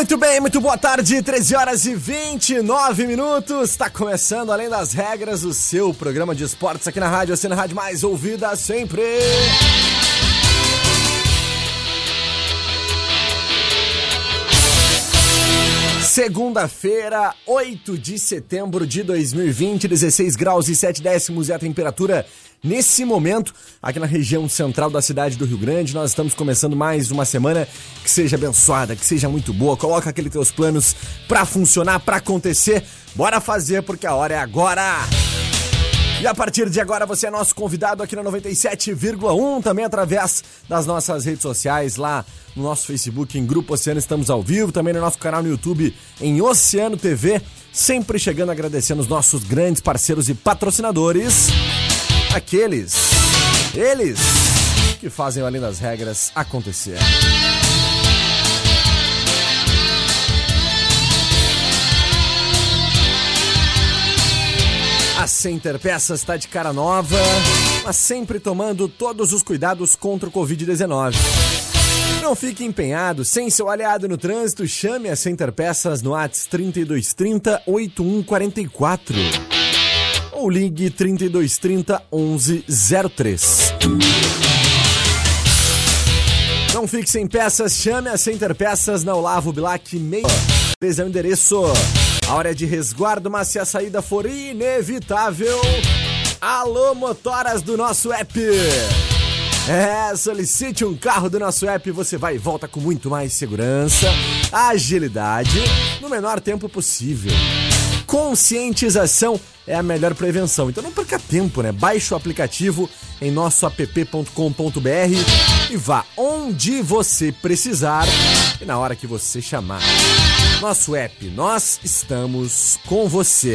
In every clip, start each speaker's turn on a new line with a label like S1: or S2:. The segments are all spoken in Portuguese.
S1: Muito bem, muito boa tarde, 13 horas e 29 minutos. Está começando Além das Regras, o seu programa de esportes aqui na rádio, sendo a rádio mais ouvida sempre. Segunda-feira, 8 de setembro de 2020, 16 graus e 7 décimos é a temperatura nesse momento aqui na região central da cidade do Rio Grande. Nós estamos começando mais uma semana que seja abençoada, que seja muito boa. Coloca aqueles teus planos para funcionar, para acontecer. Bora fazer porque a hora é agora. E a partir de agora você é nosso convidado aqui na 97,1, também através das nossas redes sociais, lá no nosso Facebook, em Grupo Oceano, estamos ao vivo, também no nosso canal no YouTube, em Oceano TV, sempre chegando agradecendo os nossos grandes parceiros e patrocinadores, aqueles, eles que fazem Além das Regras acontecer. Center Peças está de cara nova, mas sempre tomando todos os cuidados contra o Covid-19. Não fique empenhado, sem seu aliado no trânsito, chame a Center Peças no ATS 3230 8144 ou ligue 3230 1103. Não fique sem peças, chame a Center Peças na Olavo Bilac 6. é o endereço. A hora é de resguardo, mas se a saída for inevitável, alô motoras do nosso app. É, solicite um carro do nosso app, você vai e volta com muito mais segurança, agilidade, no menor tempo possível. Conscientização é a melhor prevenção. Então não perca tempo, né? Baixe o aplicativo em nosso app.com.br e vá onde você precisar e na hora que você chamar. Nosso app, nós estamos com você.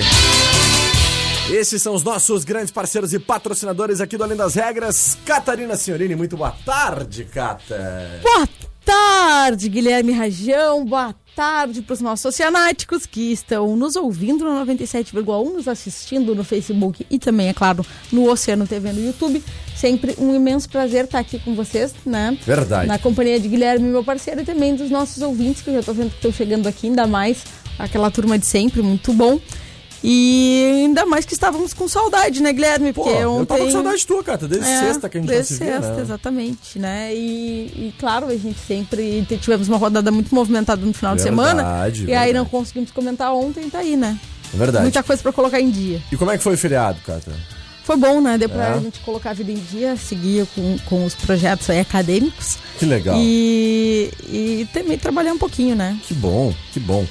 S1: Esses são os nossos grandes parceiros e patrocinadores aqui do Além das Regras. Catarina Senhorini, muito boa tarde, Cata.
S2: Boa tarde, Guilherme Rajão. Boa tarde para os nossos oceanáticos que estão nos ouvindo no 97,1, nos assistindo no Facebook e também, é claro, no Oceano TV no YouTube. Sempre um imenso prazer estar aqui com vocês, né?
S1: Verdade.
S2: Na companhia de Guilherme, meu parceiro, e também dos nossos ouvintes, que eu já estou vendo que estão chegando aqui, ainda mais aquela turma de sempre, muito bom. E ainda mais que estávamos com saudade, né, Guilherme?
S1: Pô, Porque ontem... eu tava com saudade tua, cara, desde é, sexta que a gente
S2: desde
S1: não se
S2: sexta,
S1: né?
S2: exatamente, né? E, e, claro, a gente sempre tivemos uma rodada muito movimentada no final verdade, de semana. E verdade. aí não conseguimos comentar ontem, tá aí, né?
S1: Verdade.
S2: Muita coisa para colocar em dia.
S1: E como é que foi o feriado, Cata?
S2: Foi bom, né? Deu pra é. a gente colocar a vida em dia, seguir com, com os projetos aí acadêmicos.
S1: Que legal.
S2: E, e também trabalhar um pouquinho, né?
S1: Que bom, que bom.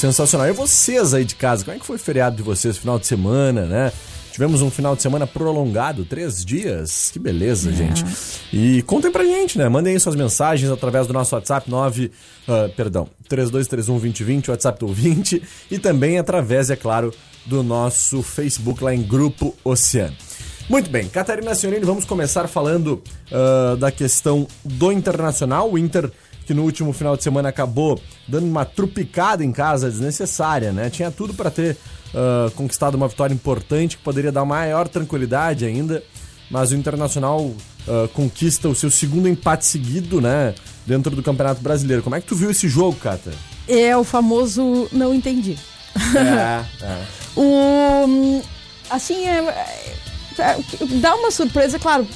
S1: Sensacional. E vocês aí de casa, como é que foi o feriado de vocês, final de semana, né? Tivemos um final de semana prolongado, três dias. Que beleza, é. gente. E contem pra gente, né? Mandem aí suas mensagens através do nosso WhatsApp 9, uh, perdão, 3231-2020, WhatsApp do 20 e também através, é claro, do nosso Facebook lá em Grupo Oceano. Muito bem, Catarina Sionini, vamos começar falando uh, da questão do Internacional. O Inter que no último final de semana acabou dando uma trupicada em casa desnecessária, né? Tinha tudo para ter uh, conquistado uma vitória importante que poderia dar maior tranquilidade ainda, mas o Internacional uh, conquista o seu segundo empate seguido, né? Dentro do Campeonato Brasileiro. Como é que tu viu esse jogo, Cata?
S2: É o famoso não entendi.
S1: É, é.
S2: O, assim, é, dá uma surpresa, claro.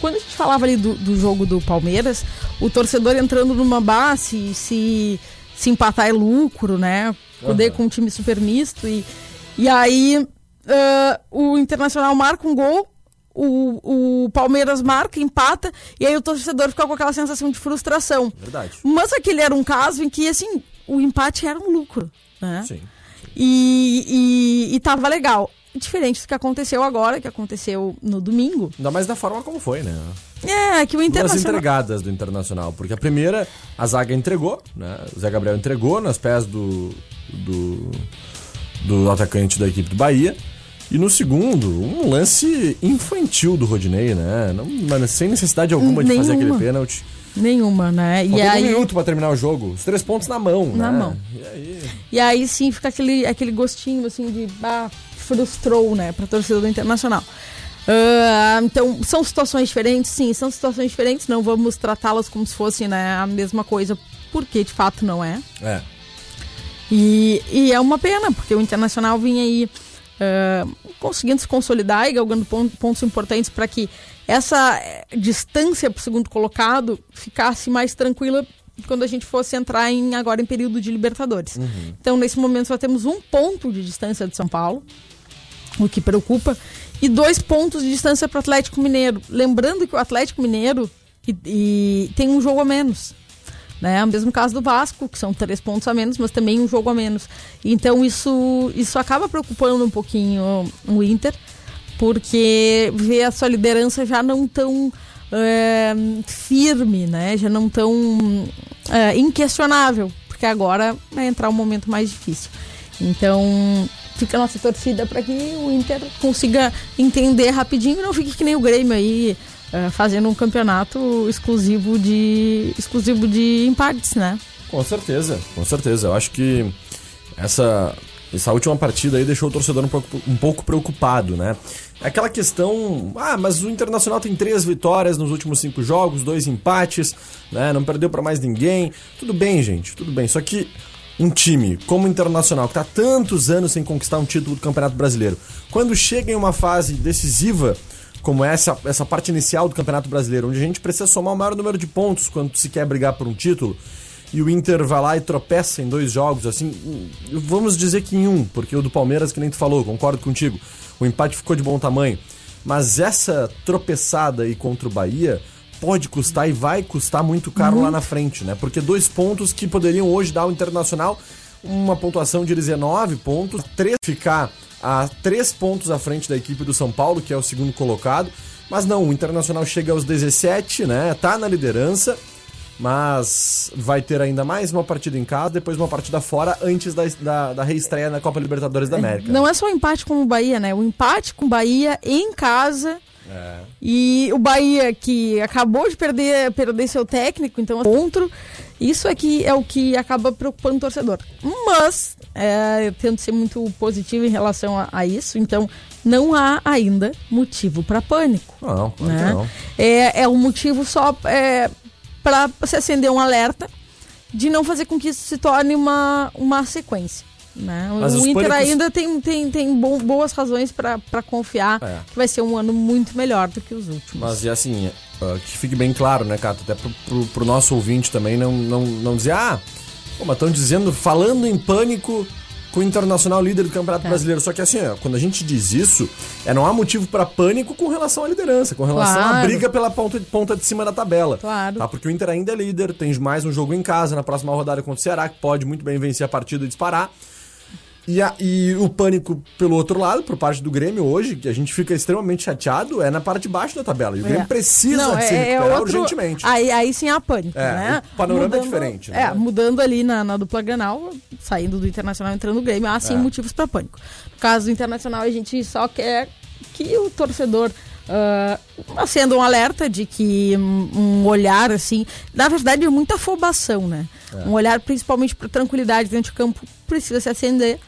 S2: Quando a gente falava ali do, do jogo do Palmeiras, o torcedor entrando numa base, se, se empatar é lucro, né? Poder
S1: Aham.
S2: com um time super misto. E, e aí ah, o Internacional marca um gol, o, o Palmeiras marca, empata, e aí o torcedor fica com aquela sensação de frustração.
S1: Verdade.
S2: Mas aquele era um caso em que, assim, o empate era um lucro, né?
S1: Sim.
S2: E, e, e tava legal. Diferente do que aconteceu agora, que aconteceu no domingo.
S1: Ainda mais da forma como foi, né?
S2: É, que o
S1: Duas
S2: Internacional...
S1: entregadas do Internacional. Porque a primeira, a zaga entregou, né? O Zé Gabriel entregou nas pés do, do, do atacante da equipe do Bahia. E no segundo, um lance infantil do Rodinei, né? Não, sem necessidade alguma de fazer aquele pênalti.
S2: Nenhuma, né? E
S1: Faltou um
S2: aí,
S1: minuto pra terminar o jogo. Os três pontos na mão,
S2: Na
S1: né?
S2: mão.
S1: E aí...
S2: e aí sim fica aquele, aquele gostinho, assim, de... Ah, frustrou, né? Pra torcida do Internacional. Ah, então, são situações diferentes? Sim, são situações diferentes. Não vamos tratá-las como se fosse né, a mesma coisa, porque de fato não é.
S1: É.
S2: E, e é uma pena, porque o Internacional vinha aí ah, conseguindo se consolidar e galgando pon- pontos importantes para que essa eh, distância para o segundo colocado ficasse mais tranquila quando a gente fosse entrar em, agora em período de Libertadores. Então, nesse momento, só temos um ponto de distância de São Paulo, o que preocupa, e dois pontos de distância para o Atlético Mineiro. Lembrando que o Atlético Mineiro e- e tem um jogo a menos né? O mesmo caso do Vasco, que são três pontos a menos, mas também um jogo a menos. Então isso, isso acaba preocupando um pouquinho o Inter, porque vê a sua liderança já não tão é, firme, né? Já não tão é, inquestionável, porque agora vai entrar um momento mais difícil. Então fica a nossa torcida para que o Inter consiga entender rapidinho e não fique que nem o Grêmio aí é, fazendo um campeonato exclusivo de exclusivo de empates, né?
S1: Com certeza, com certeza. Eu acho que essa, essa última partida aí deixou o torcedor um pouco, um pouco preocupado, né? Aquela questão, ah, mas o Internacional tem três vitórias nos últimos cinco jogos, dois empates, né? Não perdeu pra mais ninguém. Tudo bem, gente, tudo bem. Só que um time como o Internacional, que tá tantos anos sem conquistar um título do Campeonato Brasileiro, quando chega em uma fase decisiva, como essa, essa parte inicial do Campeonato Brasileiro, onde a gente precisa somar o maior número de pontos quando se quer brigar por um título, e o Inter vai lá e tropeça em dois jogos, assim, vamos dizer que em um, porque o do Palmeiras, que nem tu falou, concordo contigo, o empate ficou de bom tamanho, mas essa tropeçada aí contra o Bahia pode custar e vai custar muito caro lá na frente, né? Porque dois pontos que poderiam hoje dar ao Internacional uma pontuação de 19 pontos, três ficar a três pontos à frente da equipe do São Paulo, que é o segundo colocado. Mas não, o Internacional chega aos 17, né? Tá na liderança, mas vai ter ainda mais uma partida em casa, depois uma partida fora, antes da, da, da reestreia na Copa Libertadores da América.
S2: Não é só o empate com o Bahia, né? O empate com o Bahia em casa.
S1: É.
S2: E o Bahia que acabou de perder, perder seu técnico, então contra. Isso é, que, é o que acaba preocupando o torcedor. Mas, é, eu tento ser muito positivo em relação a, a isso, então não há ainda motivo para pânico.
S1: Não,
S2: né?
S1: não.
S2: É, é um motivo só é, para se acender um alerta de não fazer com que isso se torne uma, uma sequência. Né?
S1: Mas
S2: o Inter
S1: pânicos-
S2: ainda tem, tem, tem bo- boas razões para confiar
S1: É.
S2: que vai ser um ano muito melhor do que os últimos.
S1: Mas e assim, ah, que fique bem claro, né, Cato? Até pro, pro, pro nosso ouvinte também não, não, não dizer, ah, pô, mas estão dizendo, falando em pânico com o Internacional líder do Campeonato
S2: É.
S1: Brasileiro. Só que assim, ó, quando a gente diz isso, é, não há motivo para pânico com relação à liderança, com relação à
S2: Claro.
S1: briga pela ponta de, ponta de cima da tabela.
S2: Claro.
S1: Tá? Porque o Inter ainda é líder, tem mais um jogo em casa na próxima rodada contra o Ceará, que pode muito bem vencer a partida e disparar. E, a- e o pânico pelo outro lado, por parte do Grêmio hoje, que a gente fica extremamente chateado, é na parte de baixo da tabela. E o Grêmio
S2: É.
S1: precisa
S2: Não,
S1: de se
S2: é- é
S1: recuperar
S2: outro-
S1: urgentemente.
S2: Aí, aí sim há pânico,
S1: É,
S2: né?
S1: o panorama é diferente, né?
S2: É, mudando ali na, na dupla Granal, saindo do Internacional, entrando no Grêmio, há sim
S1: É.
S2: motivos para pânico. No caso do Internacional, a gente só quer que o torcedor ah, acenda um alerta de que um, um olhar, assim, na verdade é muita afobação, né? Um olhar principalmente para tranquilidade dentro de campo precisa se acender.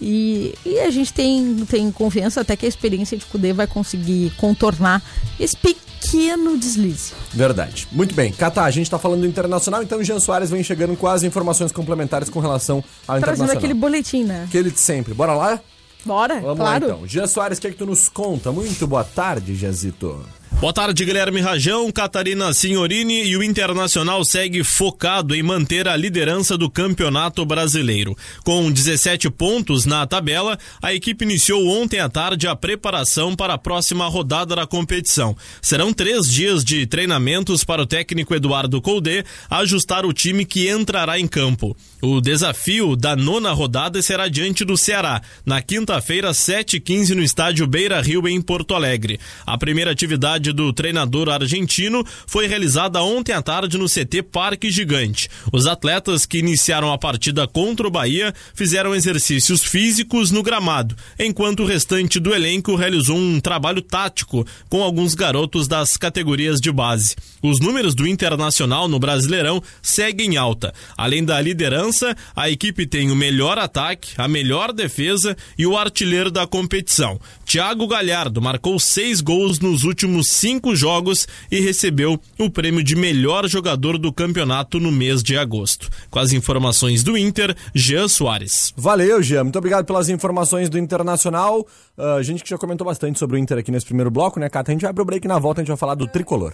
S2: E, e a gente tem, tem confiança até que a experiência de Cudê vai conseguir contornar esse, pe- pequeno deslize.
S1: Verdade. Muito bem. Cata, a gente tá falando do Internacional, então o Jean Soares vem chegando com as informações complementares com relação ao
S2: Trazendo
S1: Internacional.
S2: aquele boletim, né?
S1: Aquele de sempre. Bora lá?
S2: Bora,
S1: Vamos
S2: claro.
S1: lá então. Jean Soares, o que é que tu nos conta? Muito boa tarde, Jazito.
S3: Boa tarde, Guilherme Rajão, Catarina Signorini e o Internacional segue focado em manter a liderança do Campeonato Brasileiro. Com 17 pontos na tabela, a equipe iniciou ontem à tarde a preparação para a próxima rodada da competição. Serão três dias de treinamentos para o técnico Eduardo Colde ajustar o time que entrará em campo. O desafio da nona rodada será diante do Ceará, na quinta-feira, 7h15, no estádio Beira Rio, em Porto Alegre. A primeira atividade do treinador argentino foi realizada ontem à tarde no CT Parque Gigante. Os atletas que iniciaram a partida contra o Bahia fizeram exercícios físicos no gramado, enquanto o restante do elenco realizou um trabalho tático com alguns garotos das categorias de base. Os números do Internacional no Brasileirão seguem alta. Além da liderança, a equipe tem o melhor ataque, a melhor defesa e o artilheiro da competição. Thiago Galhardo marcou seis gols nos últimos cinco jogos e recebeu o prêmio de melhor jogador do campeonato no mês de agosto. Com as informações do Inter, Jean Soares.
S1: Valeu, Jean. Muito obrigado pelas informações do Internacional. Uh, gente que já comentou bastante sobre o Inter aqui nesse primeiro bloco, né, Cata? A gente vai pro break na volta, a gente vai falar do tricolor.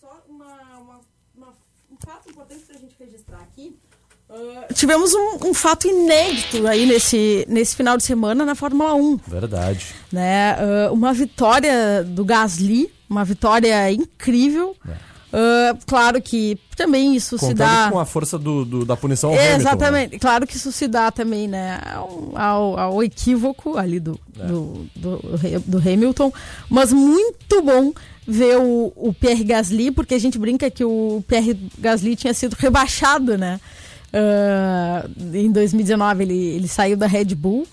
S2: só um fato importante pra gente registrar aqui. Tivemos um, um fato inédito aí nesse, nesse final de semana na Fórmula 1.
S1: Verdade.
S2: Né? Uh, uma vitória do Gasly, uma vitória incrível. Uh, claro que também isso se
S1: Contando
S2: dá.
S1: com a força do, do- da punição ao
S2: É,
S1: Hamilton, né?
S2: exatamente. Claro que isso se dá também, né, ao, ao- ao equívoco ali do,
S1: É.
S2: do, do, do Hamilton. Mas muito bom ver o, o Pierre Gasly, porque a gente brinca que o Pierre Gasly tinha sido rebaixado, né? Ah, em 2019 ele, ele saiu da Red Bull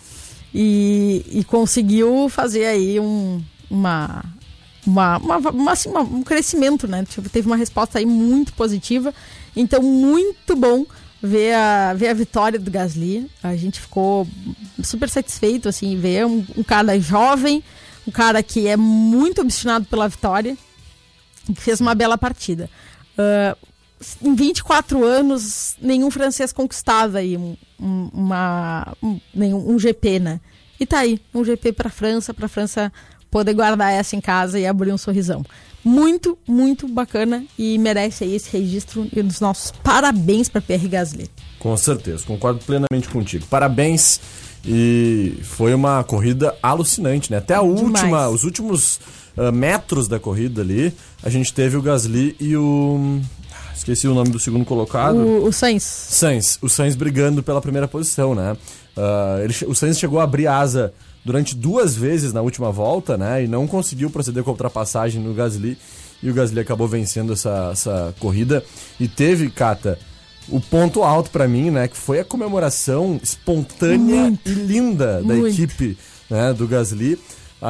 S2: e, e conseguiu fazer aí um, uma, uma, uma, uma, assim, um crescimento, né? Tipo, teve uma resposta aí muito positiva. Então, muito bom ver a, ver a vitória do Gasly. A gente ficou super satisfeito, assim, ver um, um cara jovem, um cara que é muito obstinado pela vitória que fez uma bela partida. Ah, em 24 anos, nenhum francês conquistava aí um, um- uma, um, nenhum, um GP, né? E tá aí, um GP para França, para França poder guardar essa em casa e abrir um sorrisão. Muito, muito bacana e merece aí esse registro e os nossos parabéns para Pierre Gasly.
S1: Com certeza, concordo plenamente contigo. Parabéns. E foi uma corrida alucinante, né? Até a última,
S2: Demais.
S1: os últimos ah, metros da corrida ali, a gente teve o Gasly e o. Esqueci o nome do segundo colocado.
S2: O, o Sainz.
S1: Sainz, o Sainz brigando pela primeira posição, né? Ah, ele o Sainz chegou a abrir asa durante duas vezes na última volta, né? E não conseguiu proceder com a ultrapassagem no Gasly. E o Gasly acabou vencendo essa, essa corrida. E teve, Cata, o ponto alto pra mim, né? Que foi a comemoração espontânea
S2: Muito.
S1: e linda da
S2: Muito.
S1: equipe né, do Gasly.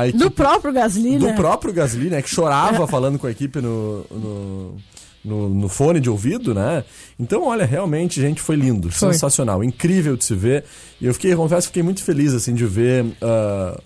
S1: Equipe
S2: Do próprio Gasly,
S1: do
S2: né?
S1: próprio Gasly, né? Que chorava falando com a equipe no, no, no, no fone de ouvido, né? Então, olha, realmente, gente, foi lindo,
S2: Foi.
S1: sensacional, incrível de se ver. E eu fiquei, confesso, fiquei muito feliz, assim, de ver ah,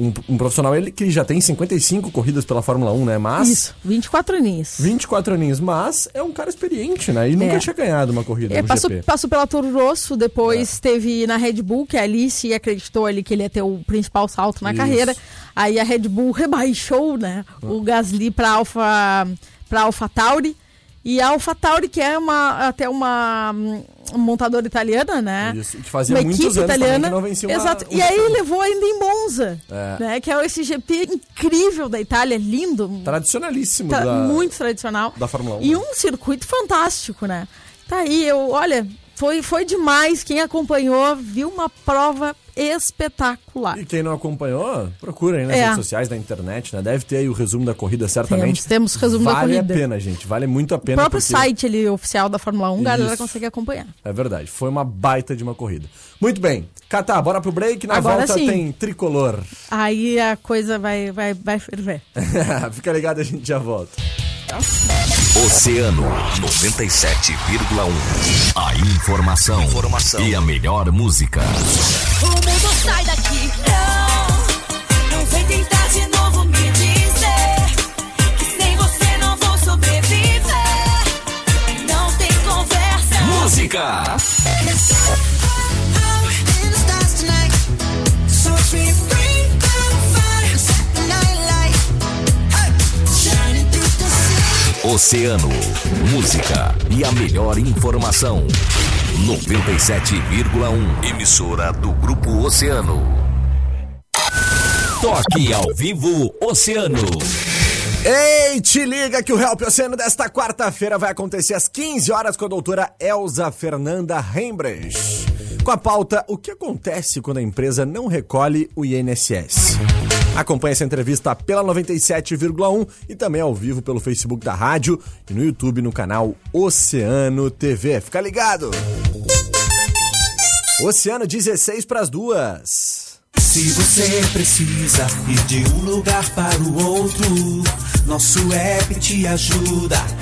S1: um, um profissional, ele que já tem 55 corridas pela Fórmula 1, né? Mas...
S2: Isso, 24 aninhos.
S1: 24 aninhos, mas é um cara experiente, né? E nunca
S2: É.
S1: tinha ganhado uma corrida
S2: É, passou,
S1: GP.
S2: passou pela Toro Rosso, depois teve na Red Bull, que a Alice acreditou ali que ele ia ter o principal salto na
S1: Isso.
S2: carreira. Aí a Red Bull rebaixou, né, o Gasly para Alfa para Alfa Tauri. E a Alfa Tauri, que é uma, até uma hum, montadora italiana, né?
S1: Isso, que fazia
S2: uma
S1: muitos
S2: equipe italiana.
S1: não vencia uma-
S2: Exato.
S1: um
S2: E aí levou ainda em Monza,
S1: É.
S2: né? Que é esse GP incrível da Itália, lindo.
S1: Tradicionalíssimo
S2: Tá
S1: da,
S2: muito tradicional.
S1: da Fórmula 1.
S2: E
S1: né?
S2: um circuito fantástico, né? Tá aí, eu, olha, foi, foi demais. Quem acompanhou viu uma prova espetacular.
S1: E quem não acompanhou, procura aí nas
S2: É.
S1: redes sociais, na internet, né? Deve ter aí o resumo da corrida, certamente.
S2: Temos- temos resumo da
S1: vale
S2: corrida.
S1: Vale a pena, gente. Vale muito a
S2: O
S1: pena.
S2: próprio
S1: porque-
S2: site ali, oficial da Fórmula 1, a galera
S1: Isso.
S2: consegue acompanhar.
S1: É verdade. Foi uma baita de uma corrida. Muito bem. Catá, bora pro break. Na
S2: Agora
S1: volta
S2: sim.
S1: tem tricolor.
S2: Aí a coisa vai, vai, vai ferver.
S1: Fica ligado, a gente já volta.
S4: Oceano 97,1. A informação, informação, e a melhor música.
S5: O mundo sai daqui. Não, não vem tentar de novo me dizer que sem você não vou sobreviver. Não tem conversa. Música. É, é, é.
S4: Oceano. Música e a melhor informação. 97,1. Emissora do Grupo Oceano. Toque ao vivo Oceano.
S1: Ei, te liga que o Help Oceano desta quarta-feira vai acontecer às 15 horas com a doutora Elza Fernanda Rembrandt. Com a pauta O que acontece quando a empresa não recolhe o INSS? Acompanhe essa entrevista pela 97,1 e também ao vivo pelo Facebook da rádio e no YouTube no canal Oceano TV. Fica ligado! Oceano 16 para as duas.
S6: Se você precisa ir de um lugar para o outro, nosso app te ajuda.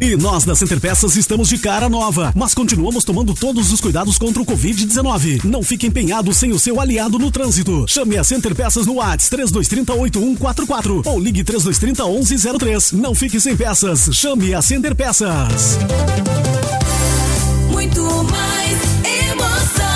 S7: E nós da Center Peças estamos de cara nova, mas continuamos tomando todos os cuidados contra o Covid-19. Não fique empenhado sem o seu aliado no trânsito. Chame a Center Peças no WhatsApp 3230 8144 ou ligue 3230 1103. Não fique sem peças. Chame a Center Peças.
S5: Muito mais emoção.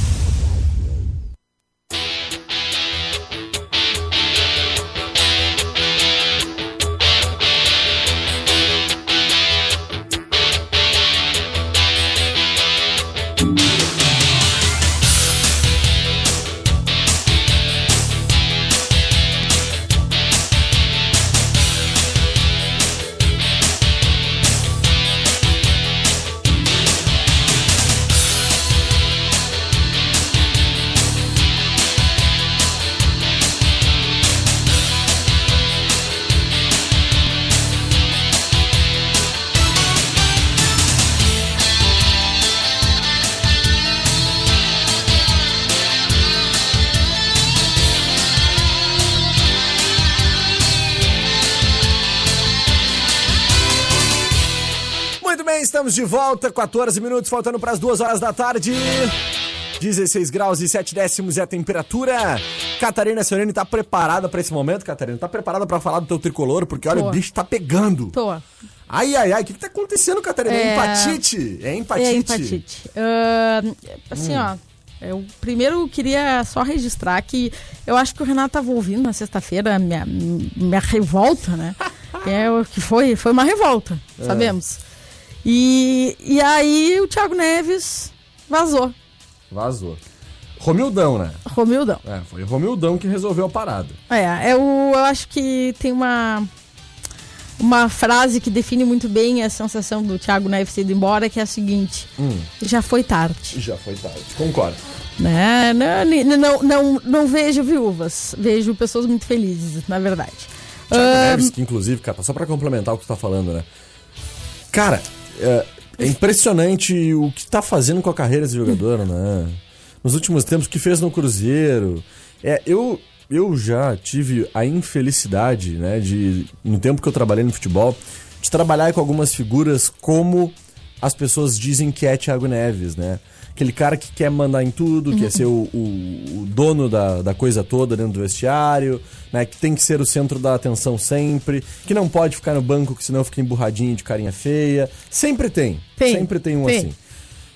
S1: Estamos de volta, 14 minutos, faltando para as 2 horas da tarde. 16 graus e 7 décimos é a temperatura. Catarina Sionini tá preparada para esse momento, Catarina? Tá preparada para falar do teu tricolor? Porque olha,
S2: Tô.
S1: o bicho tá pegando.
S2: Tô.
S1: Ai, ai, ai, o que, que tá acontecendo, Catarina? É
S2: É-
S1: empatite? É empatite?
S2: É empatite. Ah, assim, ó. Eu primeiro queria só registrar que eu acho que o Renato tava ouvindo na sexta-feira minha, minha revolta, né? é, que foi, foi uma revolta, sabemos. E, e aí o Thiago Neves vazou.
S1: Vazou. Romildão, né?
S2: Romildão.
S1: É, foi Romildão que resolveu a parada.
S2: É, eu, eu acho que tem uma uma frase que define muito bem a sensação do Thiago Neves ido embora, que é a seguinte: já foi tarde.
S1: Já foi tarde. Concordo.
S2: Né? Não, não, não, não, vejo viúvas, vejo pessoas muito felizes, na verdade.
S1: Thiago
S2: Ahn,
S1: Neves, que inclusive, cara, só pra complementar o que tu tá falando, né? Cara, é, é impressionante o que tá fazendo com a carreira desse jogador, né? Nos últimos tempos, o que fez no Cruzeiro. É, eu, eu já tive a infelicidade, né, de, no tempo que eu trabalhei no futebol, de trabalhar com algumas figuras como as pessoas dizem que é Thiago Neves, né? Aquele cara que quer mandar em tudo, quer ser o, o- o dono da, da coisa toda dentro do vestiário, né? Que tem que ser o centro da atenção sempre, que não pode ficar no banco, que senão fica emburradinho de carinha feia. Sempre tem.
S2: Tem,
S1: Sempre tem um
S2: tem.
S1: assim.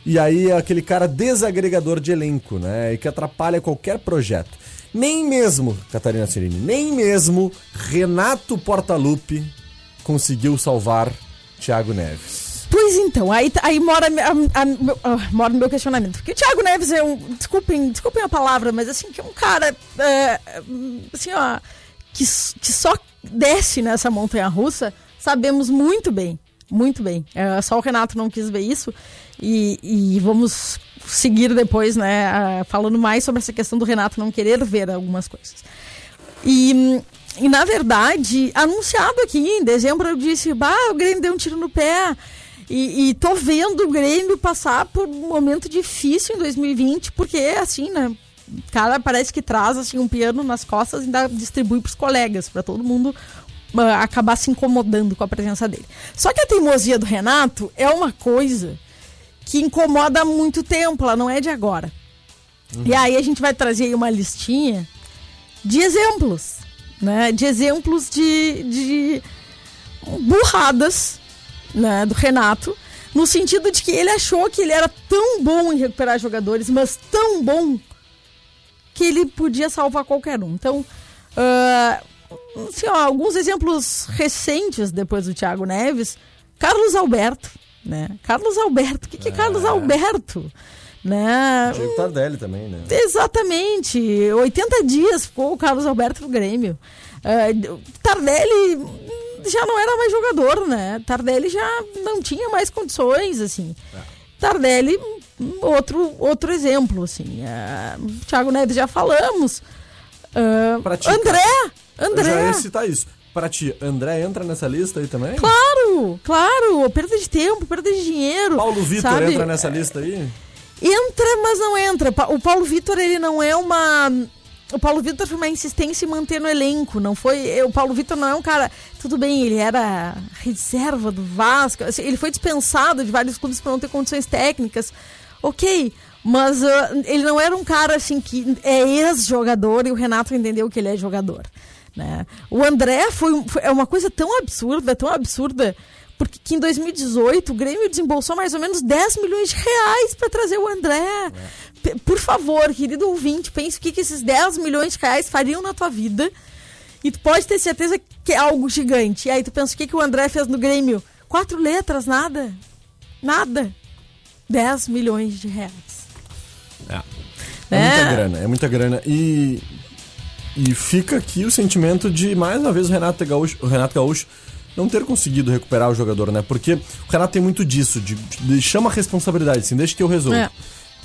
S1: E aí é aquele cara desagregador de elenco, né? E que atrapalha qualquer projeto. Nem mesmo, Catarina Cirini, nem mesmo Renato Portaluppi conseguiu salvar Thiago Neves.
S2: Pois então, aí, aí mora, a- a- ah, mora no meu questionamento. Porque o Thiago Neves é um. Desculpem, desculpem a palavra, mas assim, que é um cara. é, assim, ó. Que, que só desce nessa montanha russa, sabemos muito bem. Muito bem. É, só o Renato não quis ver isso. E, e vamos seguir depois, né? ah, falando mais sobre essa questão do Renato não querer ver algumas coisas. E, e, na verdade, anunciado aqui em dezembro, eu disse: bah, o Grêmio deu um tiro no pé. E, e tô vendo o Grêmio passar por um momento difícil em 2020, porque, assim, né? O cara parece que traz assim, um piano nas costas e ainda distribui pros colegas, para todo mundo ah, acabar se incomodando com a presença dele. Só que a teimosia do Renato é uma coisa que incomoda há muito tempo, ela não é de agora. E aí a gente vai trazer aí uma listinha de exemplos, né? De exemplos de, de burradas, né? Do Renato, no sentido de que ele achou que ele era tão bom em recuperar jogadores, mas tão bom que ele podia salvar qualquer um. Então, ah, assim, ó, alguns exemplos recentes depois do Thiago Neves, Carlos Alberto, né? Carlos Alberto, o que, que é Carlos Alberto? Né?
S1: Diego Tardelli também, né?
S2: Exatamente. 80 dias ficou o Carlos Alberto no Grêmio. Ah, Tardelli já não era mais jogador, né? Tardelli já não tinha mais condições, assim. Tardelli, outro, outro exemplo, assim. Ah, Thiago Neves já falamos.
S1: Pra ti,
S2: André!
S1: Eu
S2: André!
S1: já ia citar isso. Pra ti, André entra nessa lista aí também?
S2: Claro, claro. Perda de tempo, perda de dinheiro.
S1: Paulo Vitor
S2: sabe?
S1: entra nessa lista aí?
S2: Entra, mas não entra. O Paulo Vitor, ele não é uma. O Paulo Vitor foi uma insistência em manter no elenco. Não foi. O Paulo Vitor não é um cara. Tudo bem, ele era reserva do Vasco. assim, ele foi dispensado de vários clubes por não ter condições técnicas. Ok. Mas ah, ele não era um cara assim que é ex-jogador e o Renato entendeu que ele é jogador. Né? O André foi, foi- é uma coisa tão absurda, tão absurda, porque que em 2018 o Grêmio desembolsou mais ou menos 10 milhões de reais para trazer o André. P- Por favor, querido ouvinte, pense o que, que esses 10 milhões de reais fariam na tua vida. E tu pode ter certeza que é algo gigante. E aí tu pensa o que, que o André fez no Grêmio? Quatro letras, nada. Nada. 10 milhões de reais.
S1: É,
S2: É.
S1: muita grana, é muita grana. E, e fica aqui o sentimento de, mais uma vez, o Renato Gaúcho, o Renato Gaúcho não ter conseguido recuperar o jogador, né? Porque o Renato tem muito disso, de, de chama a responsabilidade, assim, deixa que eu resolvo.
S2: É.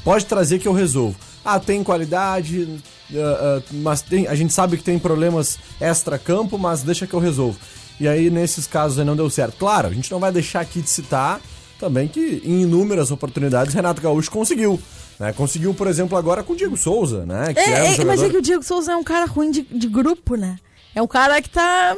S1: Pode trazer que eu resolvo. Ah, tem qualidade, ah, ah, mas tem, a gente sabe que tem problemas extra-campo, mas deixa que eu resolvo. E aí, nesses casos aí não deu certo. Claro, a gente não vai deixar aqui de citar também que em inúmeras oportunidades Renato Gaúcho conseguiu. Né? Conseguiu, por exemplo, agora com o Diego Souza, né? Que
S2: É,
S1: era um
S2: é,
S1: jogador...
S2: mas é que o Diego Souza é um cara ruim de, de grupo, né? É um cara que tá,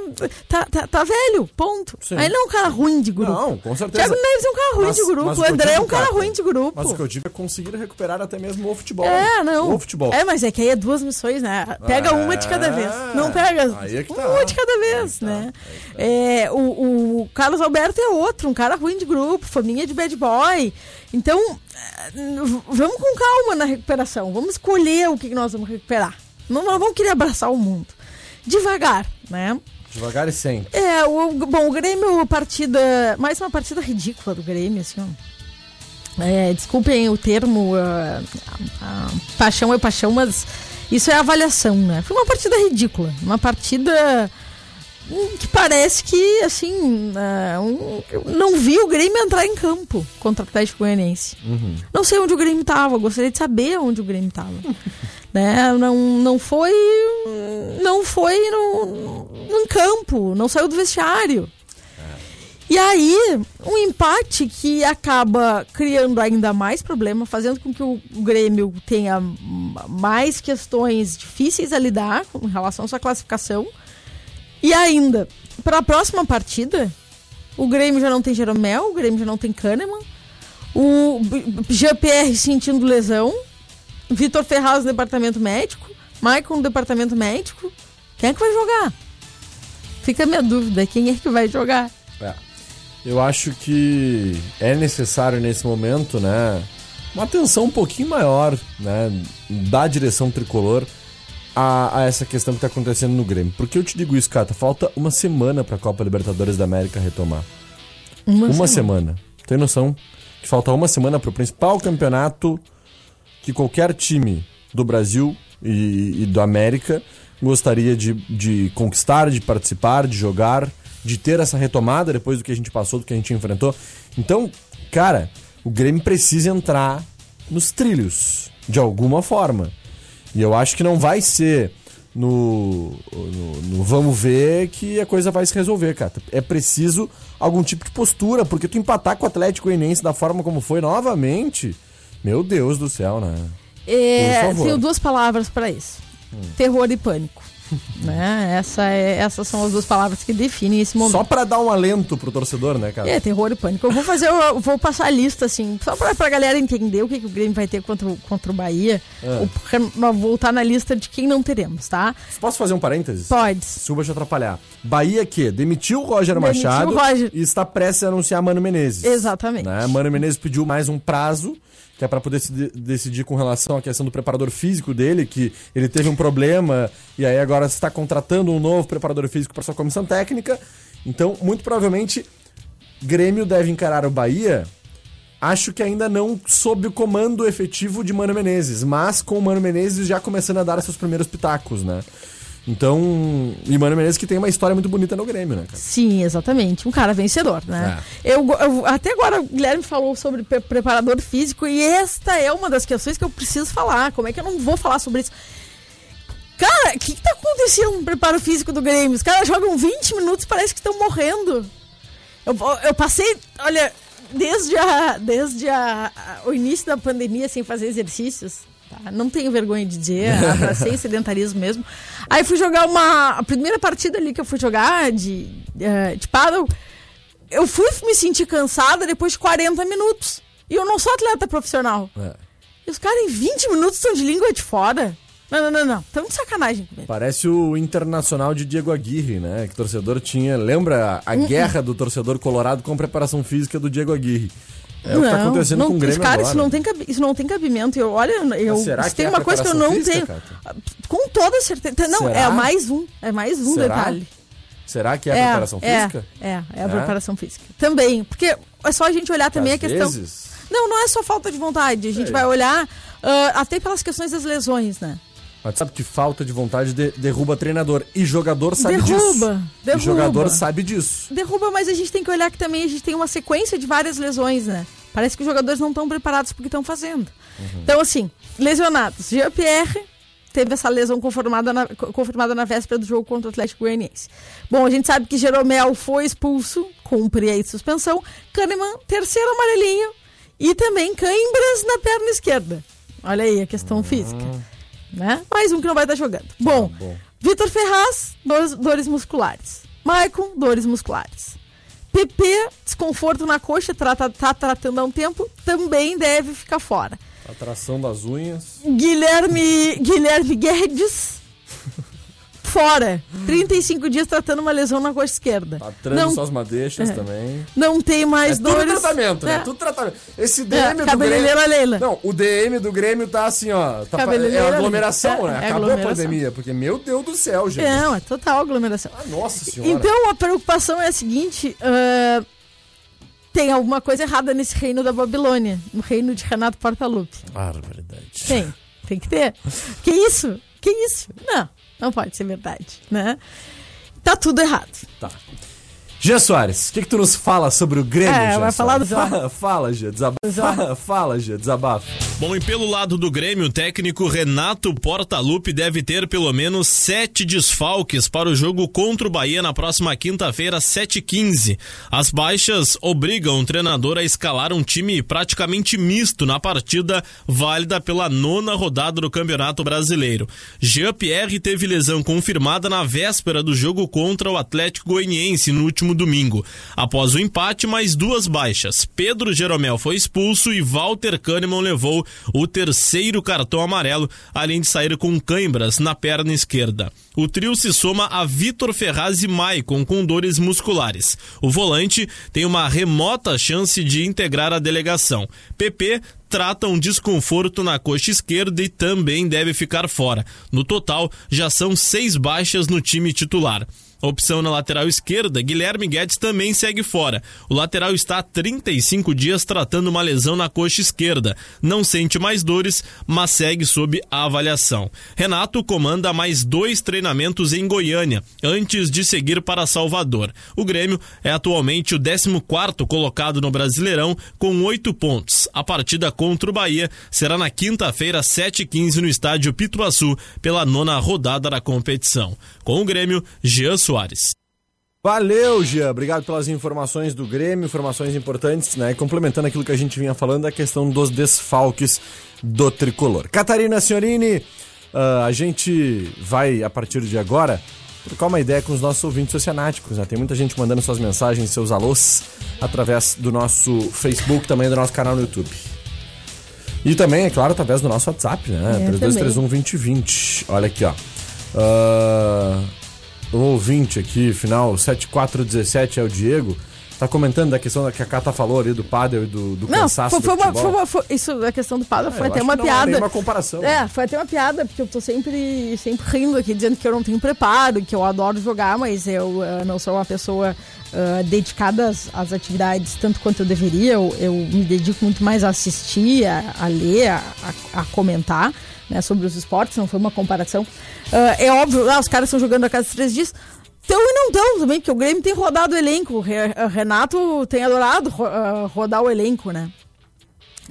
S2: tá, tá, tá velho, ponto.
S1: Sim.
S2: Aí ele não é um cara ruim de grupo.
S1: Não, com certeza.
S2: Thiago Neves é um cara ruim
S1: Mas-
S2: de grupo. O André é um cara ruim de grupo.
S1: Mas o que eu digo é conseguir recuperar até mesmo o futebol.
S2: É, não.
S1: O futebol.
S2: É, mas é que aí é duas missões, né? Pega uma de cada
S1: É,
S2: vez. Não pega
S1: aí é que tá.
S2: uma de cada vez, né? É, o, o Carlos Alberto é outro, um cara ruim de grupo, faminha de bad boy. Então, vamos com calma na recuperação. Vamos escolher o que que nós vamos recuperar. Não, não vamos querer abraçar o mundo. Devagar, né?
S1: Devagar e sempre.
S2: É, o, bom, o Grêmio, partida. Mais uma partida ridícula do Grêmio, assim, ó. É, desculpem o termo, ah, ah, paixão é paixão, mas isso é avaliação, né? Foi uma partida ridícula. Uma partida hum, que parece que, assim, ah, um- não vi o Grêmio entrar em campo contra o Atlético Goianiense. Não sei onde o Grêmio tava, gostaria de saber onde o Grêmio tava. né? Não, não foi. Não foi no, no campo, não saiu do vestiário. E aí, um empate que acaba criando ainda mais problema, fazendo com que o Grêmio tenha mais questões difíceis a lidar com relação à sua classificação. E ainda, para a próxima partida, o Grêmio já não tem Jeromel, o Grêmio já não tem Kahneman, o GPR sentindo lesão, Vitor Ferraz no departamento médico, Maicon no departamento médico. Quem é que vai jogar? Fica a minha dúvida, quem é que vai jogar?
S1: É. Eu acho que é necessário nesse momento, né, uma atenção um pouquinho maior, né, da direção tricolor a, a essa questão que tá acontecendo no Grêmio. Porque eu te digo isso, Cata, falta uma semana pra Copa Libertadores da América retomar. Uma, semana. Tem noção que falta uma semana pro principal campeonato que qualquer time do Brasil e, e do América gostaria de, de conquistar, de participar, de jogar, de ter essa retomada depois do que a gente passou, do que a gente enfrentou. Então, cara, o Grêmio precisa entrar nos trilhos, de alguma forma. E eu acho que não vai ser no, no, no vamos ver que a coisa vai se resolver, cara. É preciso algum tipo de postura, porque tu empatar com o Atlético Goianiense da forma como foi novamente, meu Deus do céu, né?
S2: É, tenho duas palavras para isso: terror e pânico. né? Essa é- essas são as duas palavras que definem esse momento.
S1: Só pra dar um alento pro torcedor, né, cara?
S2: É, terror e pânico. Eu vou fazer, eu vou passar a lista, assim, só pra, pra galera entender o que, que o Grêmio vai ter contra, o- contra o Bahia.
S1: É.
S2: Voltar na lista de quem não teremos, tá?
S1: Posso fazer um parênteses?
S2: Pode.
S1: Desculpa te atrapalhar. Bahia que demitiu o Roger
S2: Demitiu
S1: Machado
S2: o Roger.
S1: e está prestes a anunciar Mano Menezes.
S2: Exatamente.
S1: Né? Mano Menezes pediu mais um prazo, que é para poder se de- decidir com relação à questão do preparador físico dele, que ele teve um problema e aí agora está contratando um novo preparador físico para sua comissão técnica. Então, muito provavelmente, Grêmio deve encarar o Bahia. Acho que ainda não sob o comando efetivo de Mano Menezes, mas com o Mano Menezes já começando a dar seus primeiros pitacos, né? Então, e Mano Menezes que tem uma história muito bonita no Grêmio, né, cara?
S2: Sim, exatamente. Um cara vencedor, né?
S1: É.
S2: Eu, eu- até agora o Guilherme falou sobre pre- preparador físico e esta é uma das questões que eu preciso falar. Como é que eu não vou falar sobre isso? Cara, o que, que tá acontecendo no preparo físico do Grêmio? Os caras jogam 20 minutos e parece que estão morrendo. Eu, eu passei, olha, desde, a, desde a, a- o início da pandemia sem fazer exercícios. Tá? Não tenho vergonha de dizer, abracei sedentarismo mesmo. Aí fui jogar uma. A primeira partida ali que eu fui jogar de, eh, de paddle, eu fui me sentir cansada depois de 40 minutos. E eu não sou atleta profissional.
S1: É.
S2: E os caras em 20 minutos estão de língua de fora. Não, não, não, não. Estão de sacanagem.
S1: Parece o internacional de Diego Aguirre, né? Que o torcedor tinha. Lembra a
S2: Uhum.
S1: guerra do torcedor colorado com a preparação física do Diego Aguirre? É o que tá acontecendo
S2: não,
S1: com o Grêmio
S2: cara,
S1: agora.
S2: isso não, tem isso não tem cabimento. Eu, olha, eu,
S1: será
S2: isso
S1: que
S2: tem
S1: é
S2: uma coisa que eu não
S1: preparação
S2: tenho.
S1: física,
S2: Com toda certeza. Não,
S1: Será?
S2: é mais um. É mais um
S1: Será?
S2: detalhe.
S1: Será que é a preparação
S2: é,
S1: física?
S2: É, é, a
S1: É?
S2: preparação física. Também. Porque é só a gente olhar também
S1: Às
S2: a questão.
S1: vezes-
S2: Não, não é só falta de vontade. A gente vai olhar ah, até pelas questões das lesões, né?
S1: Mas sabe que falta de vontade de- derruba treinador. E jogador sabe
S2: Derruba,
S1: disso.
S2: derruba.
S1: E jogador sabe disso.
S2: Derruba, mas a gente tem que olhar que também a gente tem uma sequência de várias lesões, né? Parece que os jogadores não estão preparados porque estão fazendo. Então, assim, lesionados. Jean-Pierre teve essa lesão confirmada na, co- confirmada na véspera do jogo contra o Atlético Goianiense. Bom, a gente sabe que Jeromel foi expulso, cumpre aí suspensão. Kahneman, terceiro amarelinho. E também cãibras na perna esquerda. Olha aí a questão física. Né? Mais um que não vai estar jogando. Bom,
S1: bom.
S2: Vitor Ferraz, dores, dores musculares. Maicon, dores musculares. PP, desconforto na coxa, trata, tá tratando há um tempo, também deve ficar fora.
S1: Atração das unhas.
S2: Guilherme, Guilherme Guedes, fora. 35 dias tratando uma lesão na coxa esquerda.
S1: Atrando
S2: Não,
S1: suas madeixas
S2: É.
S1: também.
S2: não tem mais
S1: É tudo
S2: dores.
S1: tratamento, né?
S2: É.
S1: Tudo tratamento. Esse DM do
S2: cabeleireira
S1: Grêmio...
S2: Leila.
S1: Não, o DM do Grêmio tá assim, ó. Tá, é aglomeração, né?
S2: É
S1: Acabou
S2: aglomeração.
S1: a pandemia, porque, meu Deus do céu, gente.
S2: Não, é total aglomeração.
S1: Ah, nossa senhora.
S2: Então a preocupação é a seguinte: ah, tem alguma coisa errada nesse reino da Babilônia, no reino de Renato Portaluppi.
S1: Barbaridade.
S2: Tem, tem que ter. Que isso? Que isso? Não, não pode ser verdade, né? Tá tudo errado.
S1: Tá. Jean Soares, o que, que tu nos fala sobre o Grêmio,
S2: É,
S1: Jean
S2: vai falar do.
S1: Fala, fala, Jean, desabafa. Fala, Jean, desabafa.
S3: Bom, e pelo lado do Grêmio, o técnico Renato Portaluppi deve ter pelo menos sete desfalques para o jogo contra o Bahia na próxima quinta-feira, 7h15. As baixas obrigam o treinador a escalar um time praticamente misto na partida válida pela nona rodada do Campeonato Brasileiro. Jean-Pierre teve lesão confirmada na véspera do jogo contra o Atlético Goianiense no último domingo. Após o empate, mais duas baixas. Pedro Jeromel foi expulso e Walter Kahneman levou o terceiro cartão amarelo, além de sair com cãibras na perna esquerda. O trio se soma a Vitor Ferraz e Maicon com dores musculares. O volante tem uma remota chance de integrar a delegação. PP trata um desconforto na coxa esquerda e também deve ficar fora. No total, já são seis baixas no time titular. Opção na lateral esquerda, Guilherme Guedes também segue fora. O lateral está há 35 dias tratando uma lesão na coxa esquerda. Não sente mais dores, mas segue sob avaliação. Renato comanda mais dois treinamentos em Goiânia, antes de seguir para Salvador. O Grêmio é atualmente o 14º colocado no Brasileirão, com oito pontos. A partida contra o Bahia será na quinta-feira, 7h15, no estádio Pituaçu, pela nona rodada da competição. Com o Grêmio, Jean Soares.
S1: Valeu, Jean. Obrigado pelas informações do Grêmio, informações importantes, né? Complementando aquilo que a gente vinha falando, a questão dos desfalques do tricolor. Catarina Senhorini, ah, a gente vai, a partir de agora, trocar uma ideia com os nossos ouvintes oceanáticos. Né? Tem muita gente mandando suas mensagens, seus alôs, através do nosso Facebook, também do nosso canal no YouTube. E também, é claro, através do nosso WhatsApp, né?
S2: É,
S1: 3231-2020. Olha aqui, ó. Ah, um ouvinte aqui, final 7417 é o Diego. Tá comentando da questão que a Cata falou ali do pádel e do, do
S2: Não,
S1: cansaço
S2: foi,
S1: do
S2: foi uma,
S1: futebol.
S2: foi uma- foi- isso, a questão do padre foi
S1: eu
S2: até uma piada.
S1: nenhuma comparação.
S2: É, foi até uma piada, porque eu tô sempre, sempre rindo aqui, dizendo que eu não tenho preparo, que eu adoro jogar, mas eu eh, não sou uma pessoa eh, dedicada às, às atividades tanto quanto eu deveria. Eu, eu me dedico muito mais a assistir, a, a ler, a, a- a comentar né, sobre os esportes, não foi uma comparação. Eh, é óbvio, ah, os caras estão jogando a cada três dias. Então e não tão também, porque o Grêmio tem rodado o elenco. O o Renato tem adorado ah, rodar o elenco, né?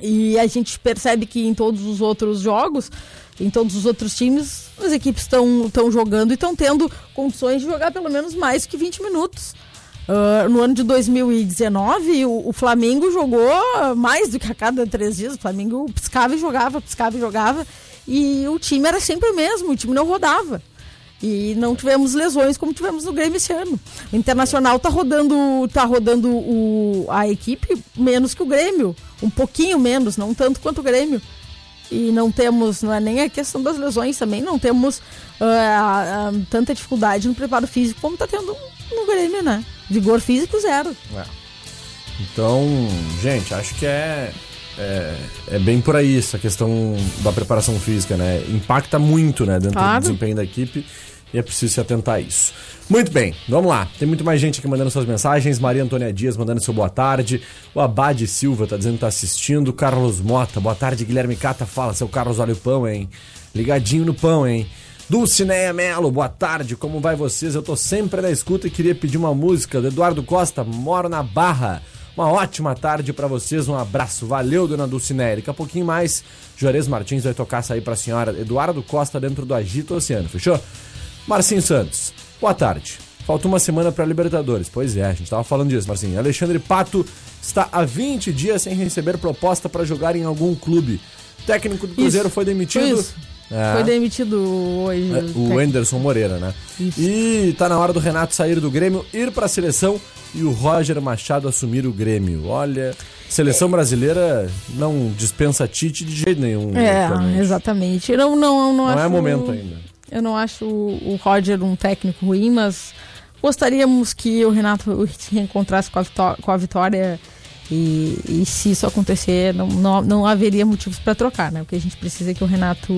S2: E a gente percebe que em todos os outros jogos, em todos os outros times, as equipes estão jogando e estão tendo condições de jogar pelo menos mais que 20 minutos. Ah, no ano de 2019, o, o Flamengo jogou mais do que a cada três dias. O Flamengo piscava e jogava, piscava e jogava. E o time era sempre o mesmo, o time não rodava. E não tivemos lesões como tivemos no Grêmio esse ano. O Internacional tá rodando, tá rodando o, a equipe menos que o Grêmio. Um pouquinho menos, não tanto quanto o Grêmio. E não temos, não é nem a questão das lesões também, não temos ah, ah, tanta dificuldade no preparo físico como tá tendo no Grêmio, né? Vigor físico zero.
S1: Então, gente, acho que é, é, é bem por aí essa questão da preparação física, né? Impacta muito, né, dentro
S2: Claro.
S1: do desempenho da equipe e é preciso se atentar a isso. Muito bem, vamos lá. Tem muito mais gente aqui mandando suas mensagens. Maria Antônia Dias mandando seu boa tarde. O Abade Silva tá dizendo que tá assistindo. Carlos Mota, boa tarde. Guilherme Cata fala, seu Carlos, olha o pão, hein? Ligadinho no pão, hein? Dulcineia Melo, boa tarde, como vai vocês? Eu tô sempre na escuta e queria pedir uma música do Eduardo Costa, Moro na Barra. Uma ótima tarde pra vocês, um abraço. Valeu, dona Dulcineia. Daqui a pouquinho mais, Juarez Martins vai tocar aí pra senhora Eduardo Costa dentro do Agito Oceano, fechou? Marcinho Santos, boa tarde. Falta uma semana pra Libertadores. Pois é, a gente tava falando disso, Marcinho. Alexandre Pato está há 20 dias sem receber proposta pra jogar em algum clube. O técnico do Cruzeiro
S2: Isso,
S1: foi demitido.
S2: Foi.
S1: É.
S2: Foi demitido hoje.
S1: É, o Anderson Moreira, né?
S2: Isso.
S1: E tá na hora do Renato sair do Grêmio, ir pra seleção e o Roger Machado assumir o Grêmio. Olha, seleção brasileira não dispensa Tite de jeito nenhum.
S2: É, exatamente. Não, não, não,
S1: Não é momento ainda.
S2: Eu não acho o Roger um técnico ruim, mas gostaríamos que o Renato se reencontrasse com a, vitó- com a vitória. E, e se isso acontecer, não, não, não haveria motivos para trocar, né? O que a gente precisa é que o Renato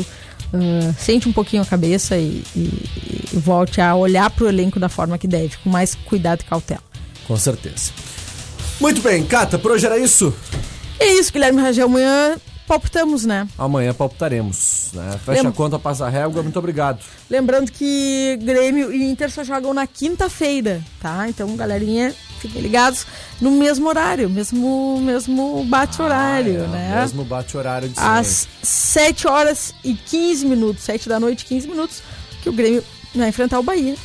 S2: ah, sente um pouquinho a cabeça e, e- e volte a olhar para o elenco da forma que deve, com mais cuidado e cautela.
S1: Com certeza. Muito bem, Cata, por hoje era isso.
S2: É isso, Guilherme Rangel. Amanhã palpitamos, né?
S1: Amanhã palpitaremos. Né? Fecha
S2: Lembra-
S1: a conta, passa a régua. Muito obrigado.
S2: Lembrando que Grêmio e Inter só jogam na quinta-feira, tá? Então, galerinha, fiquem ligados no mesmo horário, mesmo, mesmo bate-horário,
S1: É,
S2: né?
S1: Mesmo bate horário de.
S2: Às 7 horas e 15 minutos, 7 da noite, 15 minutos, que o Grêmio vai enfrentar o Bahia.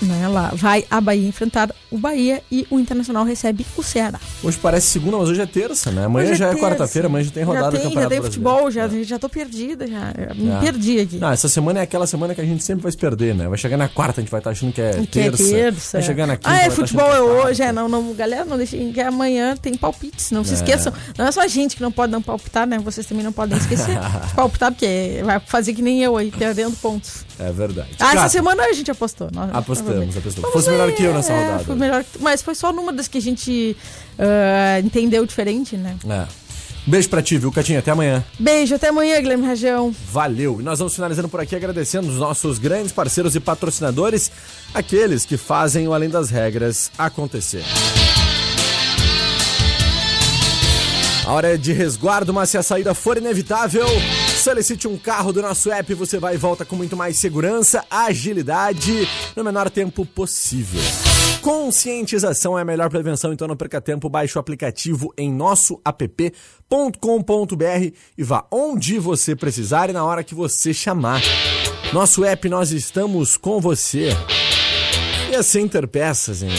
S2: Né, lá vai a Bahia enfrentar o Bahia e o Internacional recebe o Ceará.
S1: Hoje parece segunda, mas hoje é terça, né? Amanhã
S2: Hoje
S1: já é
S2: terça.
S1: quarta-feira, amanhã já tem rodada
S2: já
S1: do
S2: tem, já
S1: Campeonato
S2: tem
S1: Brasileiro.
S2: futebol, já, já tô perdida, já. Me
S1: É.
S2: perdi aqui.
S1: Não, essa semana é aquela semana que a gente sempre vai se perder, né? Vai chegar na quarta, a gente vai estar achando que é
S2: Que é
S1: terça.
S2: terça.
S1: Vai chegar na quinta,
S2: ah, é,
S1: tá
S2: futebol é
S1: que
S2: hoje. É, não, não, galera, não deixem que amanhã tem palpites. Não se esqueçam. Não é só a gente que não pode não palpitar, né? Vocês também não podem esquecer de palpitar, porque vai fazer que nem eu aí, perdendo pontos.
S1: É verdade.
S2: Ah, essa
S1: Cata,
S2: semana a gente apostou. Nós-
S1: Apostamos, apostamos. Fosse melhor que eu nessa
S2: é,
S1: rodada.
S2: Melhor mas foi só numa das que a gente ah, entendeu diferente, né?
S1: É. Beijo pra ti, viu, Catinha? Até amanhã.
S2: Beijo, até amanhã, Guilherme Rajão.
S1: Valeu! E nós vamos finalizando por aqui agradecendo os nossos grandes parceiros e patrocinadores, aqueles que fazem o Além das Regras acontecer. A hora é de resguardo, mas se a saída for inevitável, solicite um carro do nosso app e você vai e volta com muito mais segurança, agilidade, no menor tempo possível. Conscientização é a melhor prevenção, então não perca tempo, baixe o aplicativo em nosso app.com.br e vá onde você precisar e na hora que você chamar. Nosso app, nós estamos com você. E a Center Peças, hein?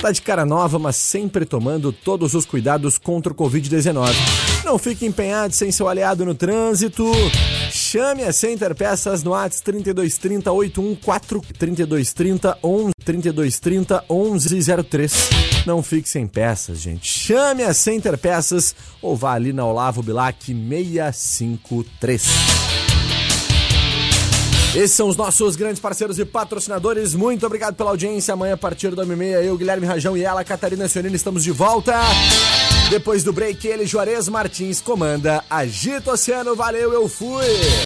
S1: Tá de cara nova, mas sempre tomando todos os cuidados contra o Covid-19. Não fique empenhado sem seu aliado no trânsito. Chame a Center Peças no ATS 3230 814 3230 11 3230 1103. Não fique sem peças, gente. Chame a Center Peças ou vá ali na Olavo Bilac 653. Esses são os nossos grandes parceiros e patrocinadores. Muito obrigado pela audiência. Amanhã, a partir da 1h30, eu, Guilherme Rajão e ela, Catarina Sionini, estamos de volta. Depois do break, ele, Juarez Martins, comanda Agito Oceano. Valeu, eu fui!